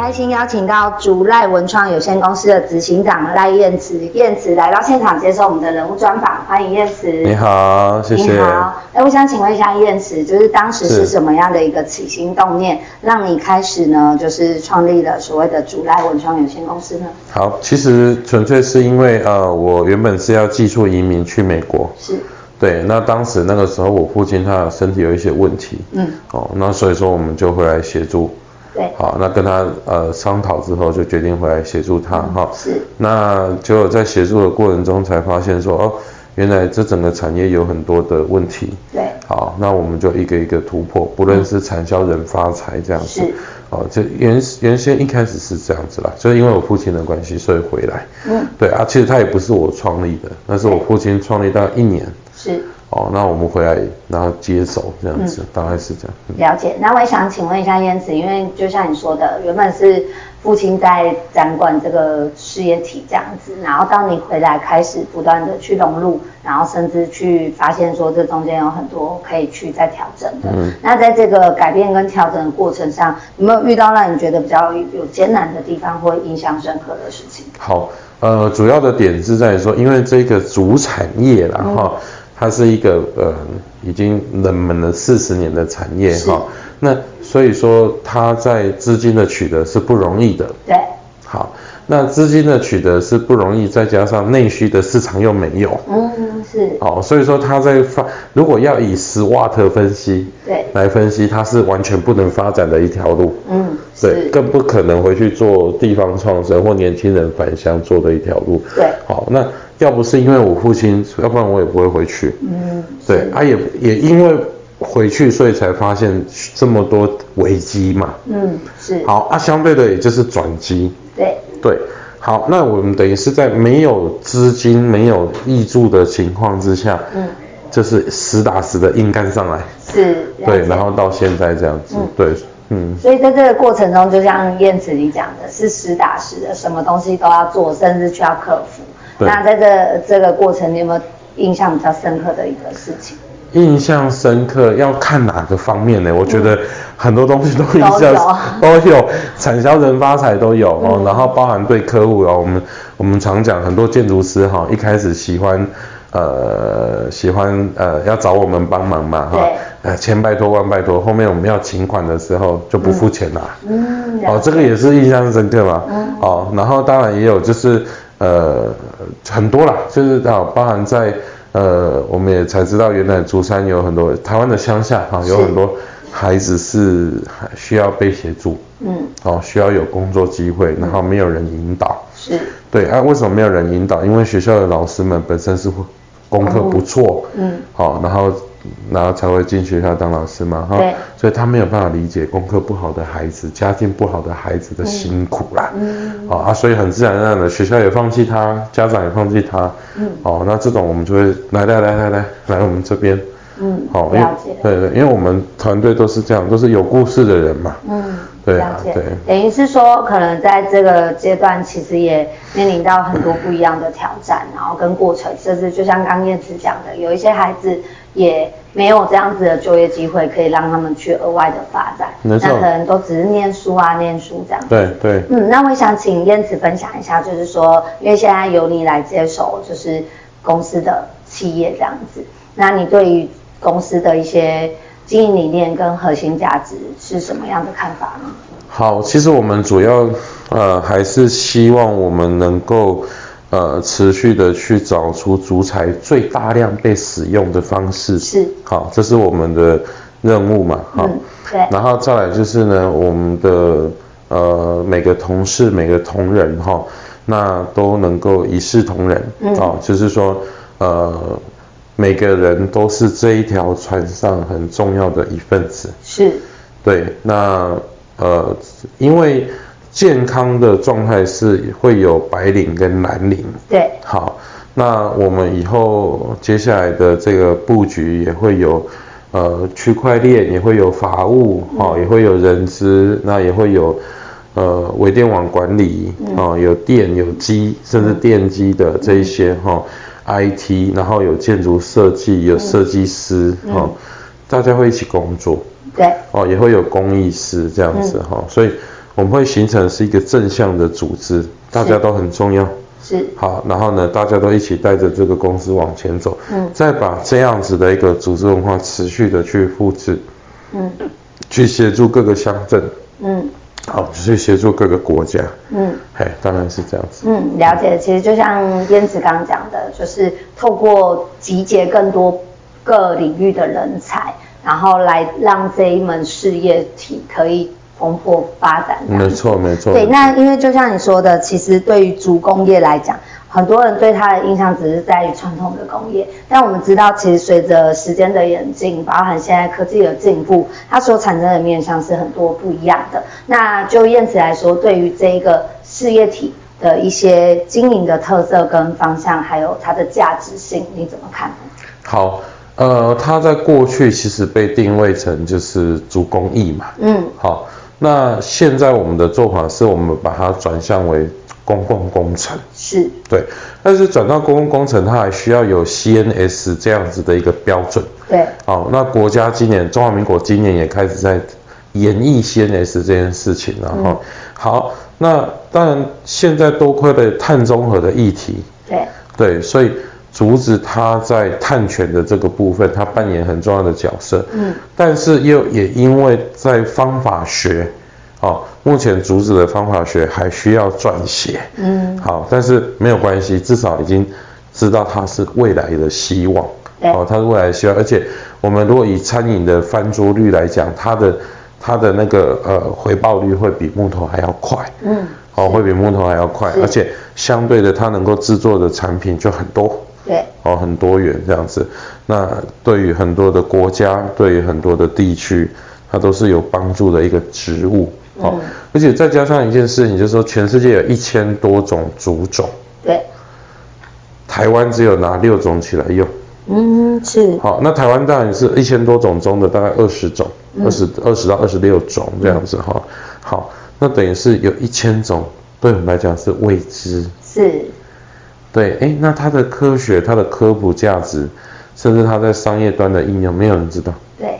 开心邀请到竹赖文创有限公司的执行长赖燕慈，燕慈来到现场接受我们的人物专访，欢迎燕慈。你好，谢谢。你好，哎，我想请问一下燕慈，就是当时是什么样的一个起心动念，让你开始呢，就是创立了所谓的竹赖文创有限公司呢？好，其实纯粹是因为呃，我原本是要寄出移民去美国，是对，那当时那个时候我父亲他身体有一些问题，嗯，哦，那所以说我们就回来协助。对，好，那跟他呃商讨之后，就决定回来协助他哈、嗯。是，那就在协助的过程中才发现说，哦，原来这整个产业有很多的问题。对，好，那我们就一个一个突破，不论是产销人发财这样子。是，哦，就原原先一开始是这样子啦，就是因为我父亲的关系，所以回来。嗯，对啊，其实他也不是我创立的，那是我父亲创立到一年。是。哦，那我们回来，然后接手这样子，嗯、大概是这样。嗯、了解。那我也想请问一下燕子，因为就像你说的，原本是父亲在掌管这个事业体这样子，然后当你回来开始不断的去融入，然后甚至去发现说这中间有很多可以去再调整的。嗯。那在这个改变跟调整的过程上，有没有遇到让你觉得比较有艰难的地方或印象深刻的事情？好，呃，主要的点是在说，因为这个主产业啦哈。嗯它是一个呃已经冷门了四十年的产业哈，那所以说它在资金的取得是不容易的。对，好，那资金的取得是不容易，再加上内需的市场又没有。嗯，是。哦，所以说它在发，如果要以十瓦特分析，对，来分析，它是完全不能发展的一条路。嗯，对，更不可能回去做地方创生或年轻人返乡做的一条路。对，好，那。要不是因为我父亲，要不然我也不会回去。嗯，对，啊也也因为回去，所以才发现这么多危机嘛。嗯，是。好啊，相对的也就是转机。对对，好，那我们等于是在没有资金、没有挹注的情况之下，嗯，就是实打实的硬干上来。是。对，然后到现在这样子，嗯、对，嗯。所以在这个过程中，就像燕子你讲的，是实打实的，什么东西都要做，甚至需要克服。那在这这个过程，你有没有印象比较深刻的一个事情？印象深刻要看哪个方面呢？我觉得很多东西都印象、嗯、都有，产销人发财都有哦、嗯，然后包含对客户哦，我们我们常讲很多建筑师哈，一开始喜欢呃喜欢呃要找我们帮忙嘛哈，呃千拜托万拜托，后面我们要请款的时候就不付钱啦。嗯，哦这个也是印象深刻嘛。嗯，哦然后当然也有就是。呃，很多啦，就是啊，包含在呃，我们也才知道，原来竹山有很多台湾的乡下哈，有很多孩子是还需要被协助，嗯，哦，需要有工作机会，然后没有人引导，是，对啊，为什么没有人引导？因为学校的老师们本身是功课不错，嗯，好，然后。然后才会进学校当老师嘛，哈，所以他没有办法理解功课不好的孩子、家境不好的孩子的辛苦啦，嗯，好啊，所以很自然而然的，学校也放弃他，家长也放弃他，嗯，哦，那这种我们就会来来来来来来我们这边，嗯，好，了解，对对，因为我们团队都是这样，都是有故事的人嘛，嗯。对啊，对，等于是说，可能在这个阶段，其实也面临到很多不一样的挑战，然后跟过程，甚至就像刚燕子讲的，有一些孩子也没有这样子的就业机会，可以让他们去额外的发展，那可能都只是念书啊，念书这样子。对对。嗯，那我想请燕子分享一下，就是说，因为现在由你来接手，就是公司的企业这样子，那你对于公司的一些。经营理念跟核心价值是什么样的看法呢？好，其实我们主要呃还是希望我们能够呃持续的去找出竹材最大量被使用的方式。是。好，这是我们的任务嘛。好。嗯，对。然后再来就是呢，我们的呃每个同事每个同仁哈，那都能够一视同仁。嗯。哦，就是说呃。每个人都是这一条船上很重要的一份子。是，对。那呃，因为健康的状态是会有白领跟蓝领。对。好，那我们以后接下来的这个布局也会有呃区块链，也会有法务，哈、嗯，也会有人资，那也会有呃微电网管理，哦、嗯，有电有机，甚至电机的这一些哈、嗯、IT，然后有建筑设计，有设计师，大家会一起工作，对，哦，也会有工艺师这样子哈、嗯，所以我们会形成是一个正向的组织，大家都很重要。是。好，然后呢，大家都一起带着这个公司往前走，嗯，再把这样子的一个组织文化持续的去复制，嗯，去协助各个乡镇，嗯，好，去协助各个国家，嗯，嘿，当然是这样子，嗯，了解。其实就像燕子刚刚讲的，就是透过集结更多各领域的人才，然后来让这一门事业体可以。蓬勃发展，没错没错。对，那因为就像你说的，其实对于竹工业来讲，很多人对它的印象只是在于传统的工业，但我们知道，其实随着时间的演进，包含现在科技的进步，它所产生的面向是很多不一样的。那就燕子来说，对于这一个事业体的一些经营的特色跟方向，还有它的价值性，你怎么看？好。呃，它在过去其实被定位成就是主工艺嘛，嗯，好。那现在我们的做法是我们把它转向为公共工程，是。对，但是转到公共工程，它还需要有 CNS 这样子的一个标准，对，好，那国家今年中华民国今年也开始在研议 CNS 这件事情了哈、嗯，好，那当然现在多亏了碳中和的议题，对，对，所以。竹子它在碳权的这个部分，它扮演很重要的角色。嗯，但是又也因为在方法学，哦，目前竹子的方法学还需要撰写。嗯，好，但是没有关系，至少已经知道它是未来的希望。哦，它是未来的希望，而且我们如果以餐饮的翻桌率来讲，它的它的那个呃回报率会比木头还要快。嗯，哦，会比木头还要快，而且相对的，它能够制作的产品就很多。对，哦，很多元这样子，那对于很多的国家，对于很多的地区，它都是有帮助的一个植物，哦、嗯，而且再加上一件事情，就是说全世界有一千多种竹种，对，台湾只有拿六种起来用，嗯，是，好，那台湾当然是一千多种中的大概二十种，二十二十到二十六种这样子哈、嗯，好，那等于是有一千种，对我们来讲是未知，是。对，哎，那它的科学、它的科普价值，甚至它在商业端的应用，没有人知道。对，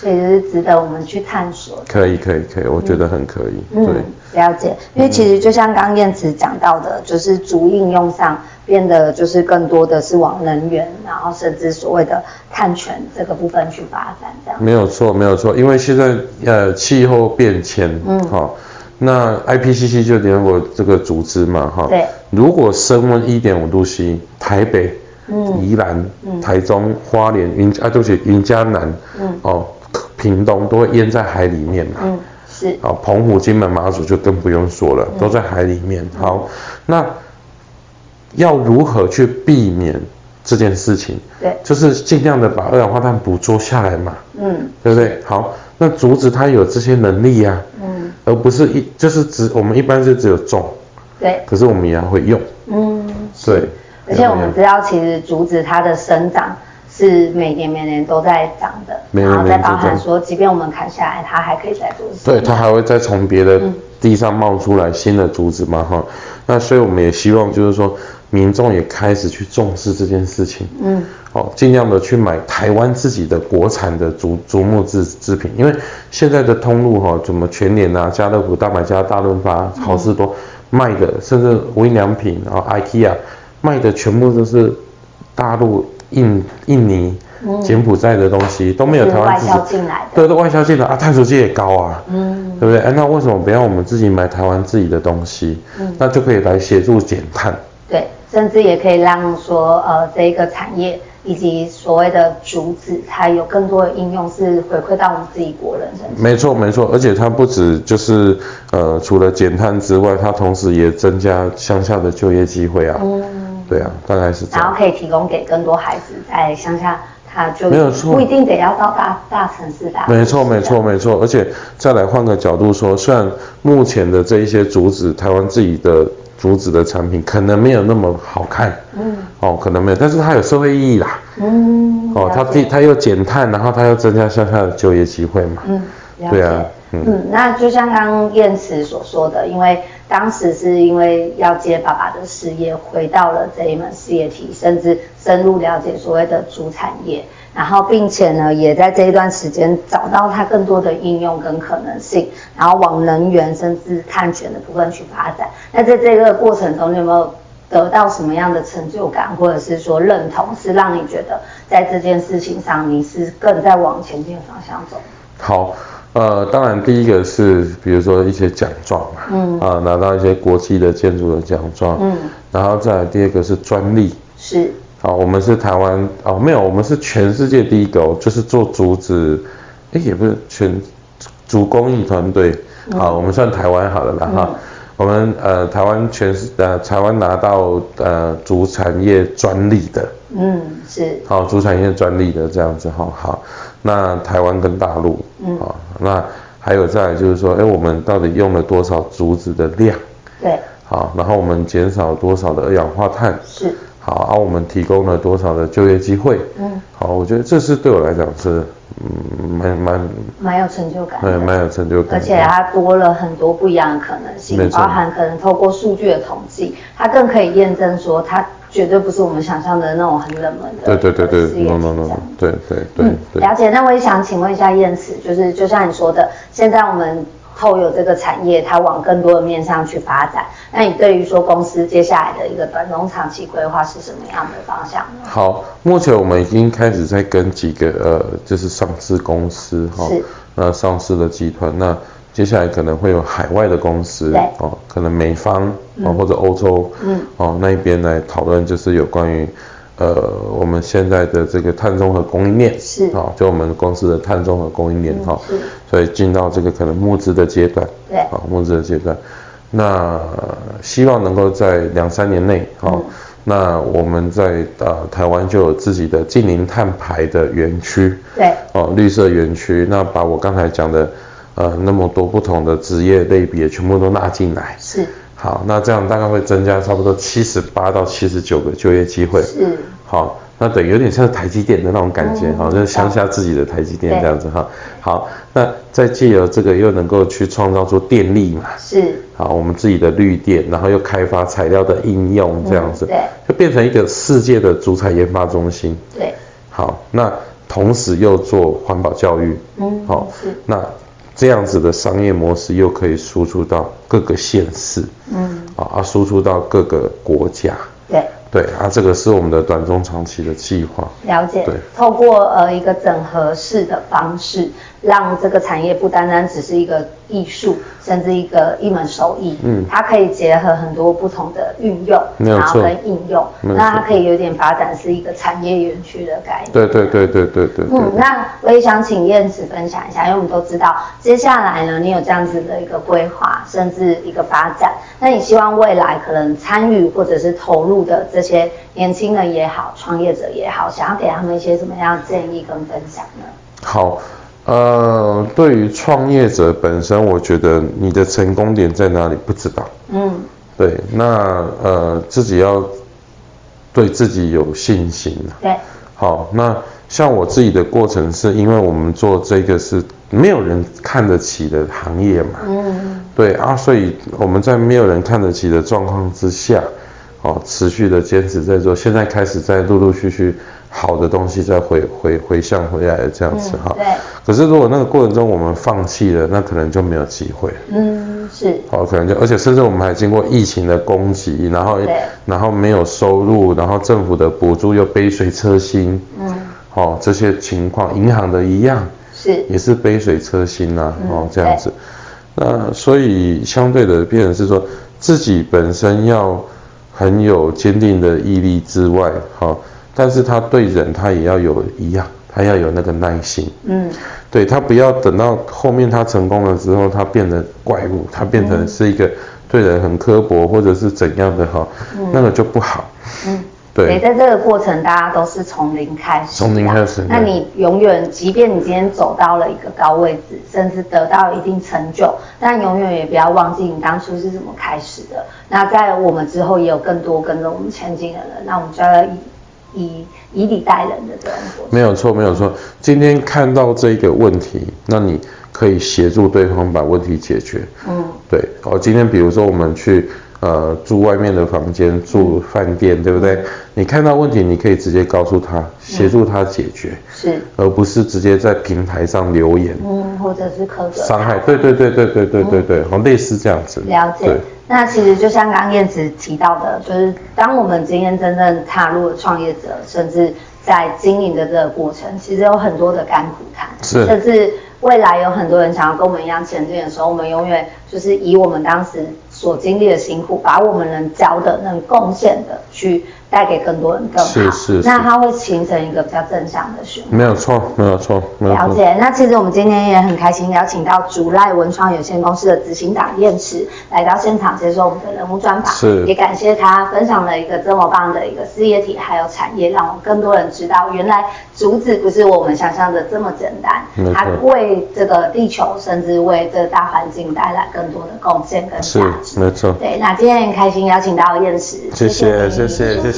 所以就是值得我们去探索。可以，可以，可以，我觉得很可以。嗯、对、嗯，了解。因为其实就像刚燕慈讲到的，就是主应用上变得就是更多的是往能源，然后甚至所谓的碳权这个部分去发展，这样。没有错，没有错。因为现在呃气候变迁，嗯，好、哦。那 IPCC 就联合国这个组织嘛，哈，对，如果升温一点五度 C，台北、嗯、宜兰、嗯、台中、花莲、云啊，对不起，云嘉南，嗯，哦，屏东都会淹在海里面嘛，嗯，是，啊，澎湖、金门、马祖就更不用说了，嗯、都在海里面。好，那要如何去避免这件事情？对，就是尽量的把二氧化碳捕捉下来嘛，嗯，对不对？好，那竹子它有这些能力呀、啊，嗯。而不是一就是只我们一般是只有种，对，可是我们也要会用，嗯，对，而且我们知道其实竹子它的生长是每年每年都在涨的，每年然后再包含说，即便我们砍下来，它还可以再做，对，它还会再从别的地上冒出来新的竹子嘛，哈、嗯，那所以我们也希望就是说。民众也开始去重视这件事情，嗯，好，尽量的去买台湾自己的国产的竹竹木制制品，因为现在的通路哈，怎么全联啊、家乐福、大买家、大润发、好市多卖的，甚至无印良品啊、IKEA 卖的全部都是大陆、印印尼、柬埔寨的东西，都没有台湾自己外销进来的，对，都外销进来啊，碳足迹也高啊，嗯，对不对？哎，那为什么不要我们自己买台湾自己的东西？嗯，那就可以来协助减碳。对。甚至也可以让说，呃，这一个产业以及所谓的竹子，它有更多的应用是回馈到我们自己国人身上。没错，没错，而且它不止就是，呃，除了减碳之外，它同时也增加乡下的就业机会啊。嗯，对啊，大概是这样。然后可以提供给更多孩子在乡下，他就没有错，不一定得要到大大城市的。没错，没错，没错。而且再来换个角度说，虽然目前的这一些竹子，台湾自己的。竹子的产品可能没有那么好看，嗯，哦，可能没有，但是它有社会意义啦，嗯，哦，它第它又减碳，然后它又增加乡下的就业机会嘛，嗯，对啊，嗯，嗯，那就像刚刚燕慈所说的，因为当时是因为要接爸爸的事业，回到了这一门事业体，甚至深入了解所谓的主产业。然后，并且呢，也在这一段时间找到它更多的应用跟可能性，然后往能源甚至碳权的部分去发展。那在这个过程中，你有没有得到什么样的成就感，或者是说认同，是让你觉得在这件事情上你是更在往前进方向走？好，呃，当然第一个是比如说一些奖状嘛，嗯，啊，拿到一些国际的建筑的奖状，嗯，然后再来第二个是专利，是。好，我们是台湾哦，没有，我们是全世界第一个，就是做竹子，哎，也不是全竹工艺团队，好，我们算台湾好了啦哈，我们呃台湾全是呃台湾拿到呃竹产业专利的，嗯，是，好，竹产业专利的这样子哈，好，那台湾跟大陆，嗯，啊，那还有再来就是说，哎，我们到底用了多少竹子的量？对，好，然后我们减少多少的二氧化碳？是。好，啊、我们提供了多少的就业机会？嗯，好，我觉得这是对我来讲是，嗯，蛮蛮蛮有成就感，对，蛮有成就感，而且它多了很多不一样的可能性，包含可能透过数据的统计，它更可以验证说它绝对不是我们想象的那种很冷门的，对对对对，no no no，对对对，嗯，了解。那我也想请问一下燕慈，就是就像你说的，现在我们。后有这个产业，它往更多的面向去发展。那你对于说公司接下来的一个短中长期规划是什么样的方向呢？好，目前我们已经开始在跟几个呃，就是上市公司哈，是那上市的集团，那接下来可能会有海外的公司，哦，可能美方哦或者欧洲，嗯，哦那一边来讨论，就是有关于。呃，我们现在的这个碳中和供应链是。啊、哦，就我们公司的碳中和供应链哈，嗯、所以进到这个可能募资的阶段，对，啊、哦，募资的阶段，那希望能够在两三年内，好、哦，嗯、那我们在呃台湾就有自己的近零碳排的园区，对，哦，绿色园区，那把我刚才讲的呃那么多不同的职业类别全部都纳进来，是。好，那这样大概会增加差不多七十八到七十九个就业机会。是。好，那等于有点像台积电的那种感觉，哈、嗯，就是乡下自己的台积电这样子哈。好，那再借由这个又能够去创造出电力嘛？是。好，我们自己的绿电，然后又开发材料的应用这样子，嗯、对，就变成一个世界的主材研发中心。对。好，那同时又做环保教育。嗯。好，是。那。这样子的商业模式又可以输出到各个县市，嗯，啊，输出到各个国家，对，对，啊，这个是我们的短中长期的计划。了解，对，透过呃一个整合式的方式，让这个产业不单单只是一个艺术。甚至一个一门手艺，嗯，它可以结合很多不同的运用，然后跟应用，那它可以有点发展是一个产业园区的概念。对对对对对对。嗯，那我也想请燕子分享一下，因为我们都知道，接下来呢，你有这样子的一个规划，甚至一个发展，那你希望未来可能参与或者是投入的这些年轻人也好，创业者也好，想要给他们一些什么样的建议跟分享呢？好。呃，对于创业者本身，我觉得你的成功点在哪里不知道。嗯，对，那呃自己要对自己有信心。对，好，那像我自己的过程是因为我们做这个是没有人看得起的行业嘛。嗯，对啊，所以我们在没有人看得起的状况之下，哦，持续的坚持在做，现在开始在陆陆续续。好的东西再回回回向回来的这样子哈，嗯、对。可是如果那个过程中我们放弃了，那可能就没有机会。嗯，是。好，可能就而且甚至我们还经过疫情的攻击，然后然后没有收入，然后政府的补助又杯水车薪。嗯。好，这些情况，银行的一样是也是杯水车薪呐、啊。嗯、哦，这样子。那所以相对的，变成是说自己本身要很有坚定的毅力之外，哈。但是他对人，他也要有一样，他要有那个耐心。嗯，对，他不要等到后面他成功了之后，他变得怪物，他变成是一个对人很刻薄或者是怎样的哈，嗯、那个就不好。嗯，对，在这个过程，大家都是从零开始。从零开始。那你永远，即便你今天走到了一个高位置，甚至得到一定成就，但永远也不要忘记你当初是怎么开始的。那在我们之后，也有更多跟着我们前进的人，那我们就要以以以礼待人的这种过程。没有错，没有错。今天看到这个问题，那你可以协助对方把问题解决。嗯，对。哦，今天比如说我们去。呃，住外面的房间，住饭店，对不对？你看到问题，你可以直接告诉他，协助他解决，是，而不是直接在平台上留言，嗯，或者是苛责伤害，对对对对对对对对，好，类似这样子。了解。那其实就像刚刚燕子提到的，就是当我们今天真正踏入了创业者，甚至在经营的这个过程，其实有很多的甘苦谈，是，甚至未来有很多人想要跟我们一样前进的时候，我们永远就是以我们当时。所经历的辛苦，把我们能教的、能贡献的，去带给更多人更好。是是，是。那它会形成一个比较正向的循环。没有错，没有错，没有错。了解。那其实我们今天也很开心，邀请到竹赖文创有限公司的执行长燕池来到现场接受我们的人物专访。是。也感谢他分享了一个这么棒的一个事业体，还有产业，让我们更多人知道，原来竹子不是我们想象的这么简单。它为这个地球，甚至为这个大环境带来更多的贡献跟价值。没错，对，那今天很开心邀请到燕池，谢谢。谢谢谢谢